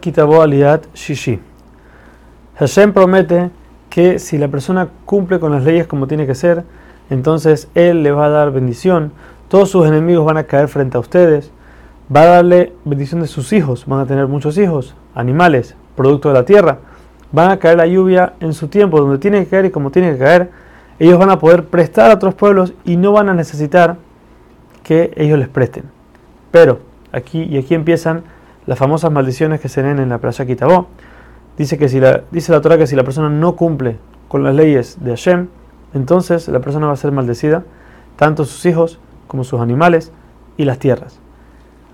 Kitabo Aliat. Hashem promete que si la persona cumple con las leyes como tiene que ser, entonces Él le va a dar bendición. Todos sus enemigos van a caer frente a ustedes. Va a darle bendición de sus hijos. Van a tener muchos hijos, animales, producto de la tierra. Van a caer la lluvia en su tiempo, donde tiene que caer y como tiene que caer. Ellos van a poder prestar a otros pueblos y no van a necesitar que ellos les presten. Pero aquí y aquí empiezan las famosas maldiciones que se leen en la Playa Kitabó. Dice, que si la, dice la Torah que si la persona no cumple con las leyes de Hashem, entonces la persona va a ser maldecida, tanto sus hijos como sus animales y las tierras.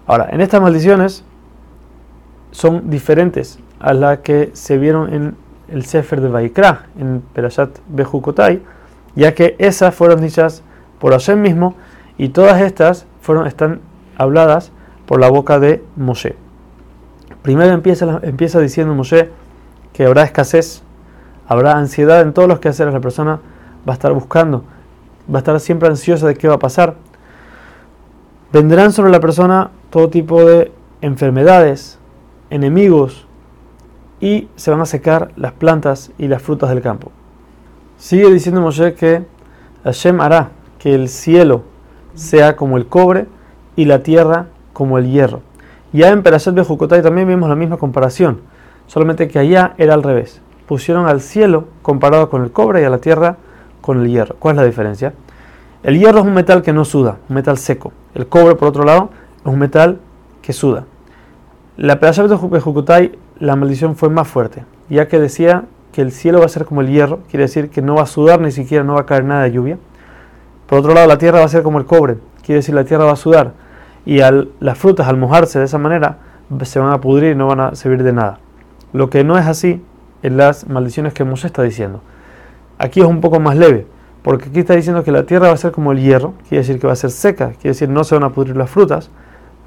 Ahora, en estas maldiciones son diferentes a las que se vieron en el Sefer de Vaikra, en Perashat Bejukotai, ya que esas fueron dichas por Hashem mismo y todas estas fueron, están habladas por la boca de Moshe. Primero empieza, empieza diciendo Moshe que habrá escasez, habrá ansiedad en todos los quehaceres. La persona va a estar buscando, va a estar siempre ansiosa de qué va a pasar. Vendrán sobre la persona todo tipo de enfermedades, enemigos y se van a secar las plantas y las frutas del campo. Sigue diciendo Moshe que Hashem hará que el cielo sea como el cobre y la tierra como el hierro. Ya en Perashat Bejukotai también vimos la misma comparación, solamente que allá era al revés. Pusieron al cielo comparado con el cobre y a la tierra con el hierro. ¿Cuál es la diferencia? El hierro es un metal que no suda, un metal seco. El cobre, por otro lado, es un metal que suda. La Perashat Bejukotai, la maldición fue más fuerte, ya que decía que el cielo va a ser como el hierro, quiere decir que no va a sudar ni siquiera, no va a caer nada de lluvia. Por otro lado, la tierra va a ser como el cobre, quiere decir la tierra va a sudar y al, las frutas al mojarse de esa manera se van a pudrir y no van a servir de nada. Lo que no es así en las maldiciones que Moshe está diciendo. Aquí es un poco más leve, porque aquí está diciendo que la tierra va a ser como el hierro, quiere decir que va a ser seca, quiere decir no se van a pudrir las frutas,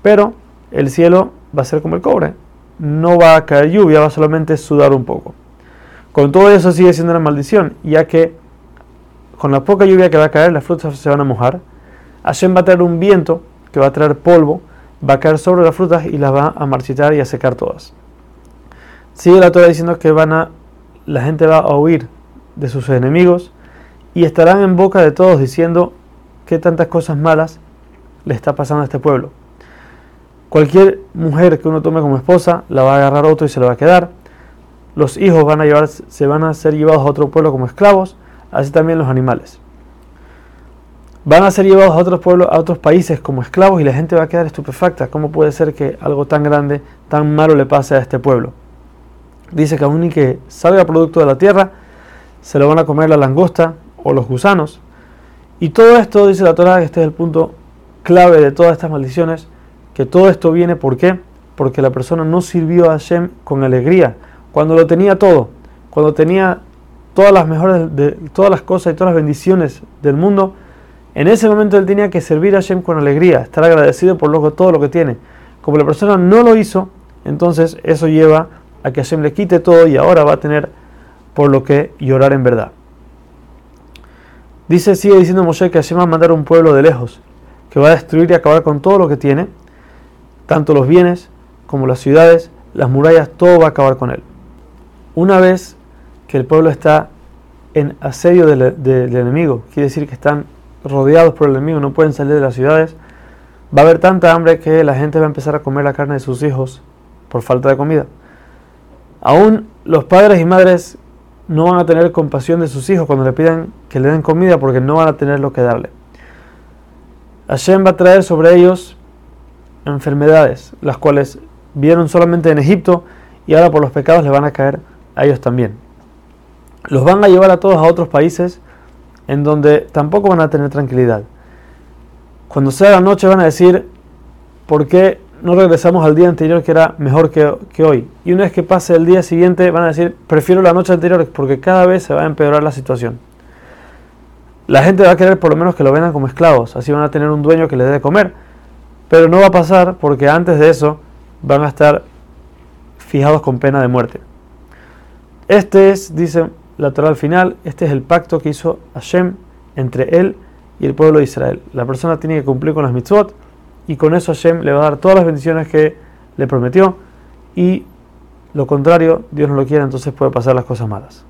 pero el cielo va a ser como el cobre, no va a caer lluvia, va a solamente sudar un poco. Con todo eso sigue siendo una maldición, ya que con la poca lluvia que va a caer, las frutas se van a mojar. Hashem va a un viento que va a traer polvo, va a caer sobre las frutas y las va a marchitar y a secar todas. Sigue la Torah diciendo que van a, la gente va a huir de sus enemigos y estarán en boca de todos diciendo qué tantas cosas malas le está pasando a este pueblo. Cualquier mujer que uno tome como esposa la va a agarrar otro y se la va a quedar. Los hijos van a llevar, se van a ser llevados a otro pueblo como esclavos, así también los animales van a ser llevados a otros pueblos, a otros países como esclavos y la gente va a quedar estupefacta. ¿Cómo puede ser que algo tan grande, tan malo le pase a este pueblo? Dice que aún y que salga producto de la tierra, se lo van a comer la langosta o los gusanos. Y todo esto, dice la Torah, este es el punto clave de todas estas maldiciones, que todo esto viene, ¿por qué? Porque la persona no sirvió a Hashem con alegría, cuando lo tenía todo, cuando tenía todas las mejores, todas las cosas y todas las bendiciones del mundo, en ese momento él tenía que servir a Hashem con alegría, estar agradecido por todo lo que tiene. Como la persona no lo hizo, entonces eso lleva a que Hashem le quite todo y ahora va a tener por lo que llorar en verdad. Dice, sigue diciendo Moshe que Hashem va a mandar un pueblo de lejos, que va a destruir y acabar con todo lo que tiene, tanto los bienes como las ciudades, las murallas, todo va a acabar con él. Una vez que el pueblo está en asedio del, del enemigo, quiere decir que están rodeados por el enemigo, no pueden salir de las ciudades, va a haber tanta hambre que la gente va a empezar a comer la carne de sus hijos por falta de comida. Aún los padres y madres no van a tener compasión de sus hijos cuando le pidan que le den comida porque no van a tener lo que darle. Hashem va a traer sobre ellos enfermedades, las cuales vieron solamente en Egipto y ahora por los pecados le van a caer a ellos también. Los van a llevar a todos a otros países en donde tampoco van a tener tranquilidad. Cuando sea la noche van a decir, ¿por qué no regresamos al día anterior que era mejor que, hoy? Y una vez que pase el día siguiente van a decir, prefiero la noche anterior porque cada vez se va a empeorar la situación. La gente va a querer por lo menos que lo vendan como esclavos, así van a tener un dueño que les dé de comer. Pero no va a pasar porque antes de eso van a estar fijados con pena de muerte. Este es, dice la Torah al final, este es el pacto que hizo Hashem entre él y el pueblo de Israel. La persona tiene que cumplir con las mitzvot y con eso Hashem le va a dar todas las bendiciones que le prometió y lo contrario, Dios no lo quiere, entonces puede pasar las cosas malas.